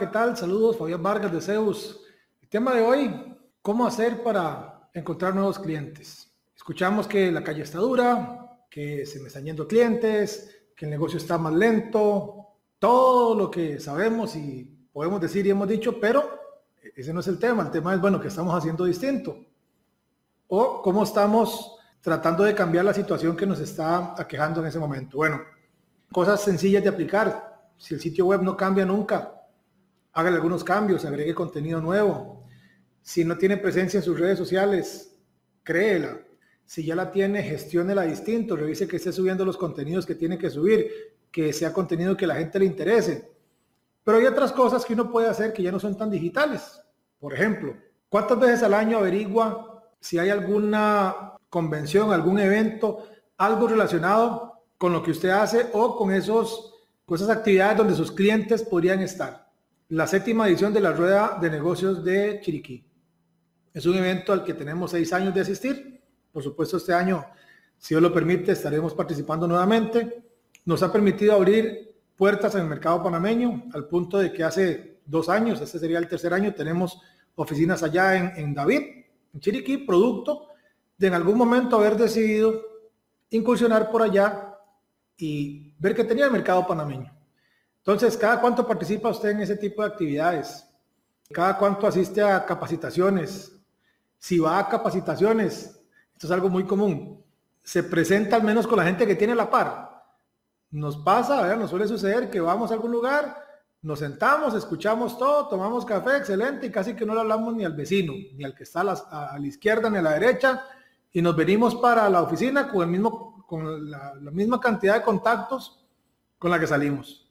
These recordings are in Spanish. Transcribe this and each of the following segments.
¿Qué tal? Saludos, Fabián Vargas de Zeus. El tema de hoy, ¿cómo hacer para encontrar nuevos clientes? Escuchamos que la calle está dura, que se me están yendo clientes, que el negocio está más lento, todo lo que sabemos y podemos decir y hemos dicho, pero ese no es el tema. El tema es, bueno, ¿qué estamos haciendo distinto? O cómo estamos tratando de cambiar la situación que nos está aquejando en ese momento. Bueno, cosas sencillas de aplicar. Si el sitio web no cambia nunca, hágale algunos cambios, agregue contenido nuevo. Si no tiene presencia en sus redes sociales, créela. Si ya la tiene, gestiónela distinto, revise que esté subiendo los contenidos que tiene que subir, que sea contenido que la gente le interese. Pero hay otras cosas que uno puede hacer que ya no son tan digitales. Por ejemplo, ¿cuántas veces al año averigua si hay alguna convención, algún evento, algo relacionado con lo que usted hace o con, esos, con esas actividades donde sus clientes podrían estar? La séptima edición de la Rueda de Negocios de Chiriquí. Es un evento al que tenemos seis años de asistir. Por supuesto, este año, si Dios lo permite, estaremos participando nuevamente. Nos ha permitido abrir puertas en el mercado panameño, al punto de que hace dos años, este sería el tercer año, tenemos oficinas allá en, en David, en Chiriquí, producto de en algún momento haber decidido incursionar por allá y ver que tenía el mercado panameño. Entonces, ¿cada cuánto participa usted en ese tipo de actividades? ¿Cada cuánto asiste a capacitaciones? Si va a capacitaciones, esto es algo muy común, se presenta al menos con la gente que tiene la par. Nos pasa, nos suele suceder que vamos a algún lugar, nos sentamos, escuchamos todo, tomamos café, excelente, y casi que no le hablamos ni al vecino, ni al que está a la, izquierda ni a la derecha, y nos venimos para la oficina con la misma cantidad de contactos con la que salimos.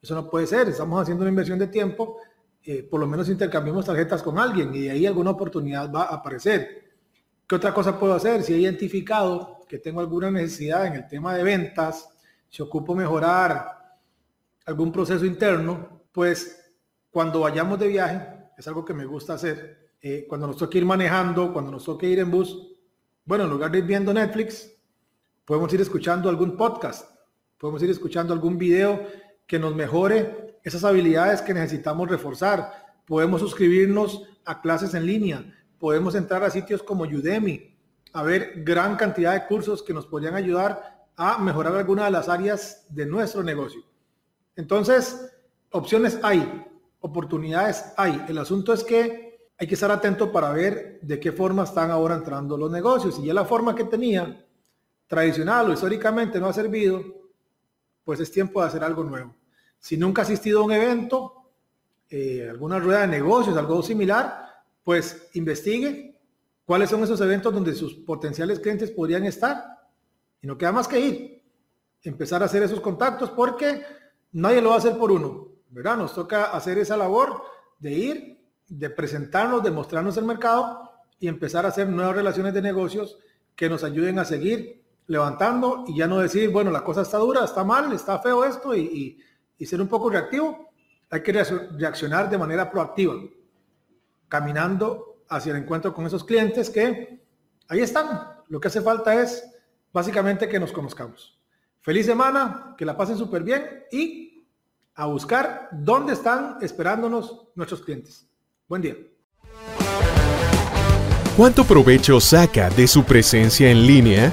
Eso no puede ser, estamos haciendo una inversión de tiempo, eh, por lo menos intercambiamos tarjetas con alguien y de ahí alguna oportunidad va a aparecer. ¿Qué otra cosa puedo hacer? Si he identificado que tengo alguna necesidad en el tema de ventas, si ocupo mejorar algún proceso interno, pues cuando vayamos de viaje, es algo que me gusta hacer, eh, cuando nos toque ir manejando, cuando nos toque ir en bus, bueno, en lugar de ir viendo Netflix, podemos ir escuchando algún podcast, podemos ir escuchando algún video que nos mejore esas habilidades que necesitamos reforzar. Podemos suscribirnos a clases en línea, podemos entrar a sitios como Udemy, a ver gran cantidad de cursos que nos podrían ayudar a mejorar alguna de las áreas de nuestro negocio. Entonces, opciones hay, oportunidades hay. El asunto es que hay que estar atento para ver de qué forma están ahora entrando los negocios. Y ya la forma que tenía tradicional o históricamente no ha servido, pues es tiempo de hacer algo nuevo. Si nunca ha asistido a un evento, eh, alguna rueda de negocios, algo similar, pues investigue cuáles son esos eventos donde sus potenciales clientes podrían estar. Y no queda más que ir, empezar a hacer esos contactos porque nadie lo va a hacer por uno, ¿verdad? Nos toca hacer esa labor de ir, de presentarnos, de mostrarnos el mercado y empezar a hacer nuevas relaciones de negocios que nos ayuden a seguir levantando y ya no decir, bueno, la cosa está dura, está mal, está feo esto y, y ser un poco reactivo, hay que reaccionar de manera proactiva, caminando hacia el encuentro con esos clientes que ahí están. Lo que hace falta es básicamente que nos conozcamos. Feliz semana, que la pasen súper bien y a buscar dónde están esperándonos nuestros clientes. Buen día. ¿Cuánto provecho saca de su presencia en línea?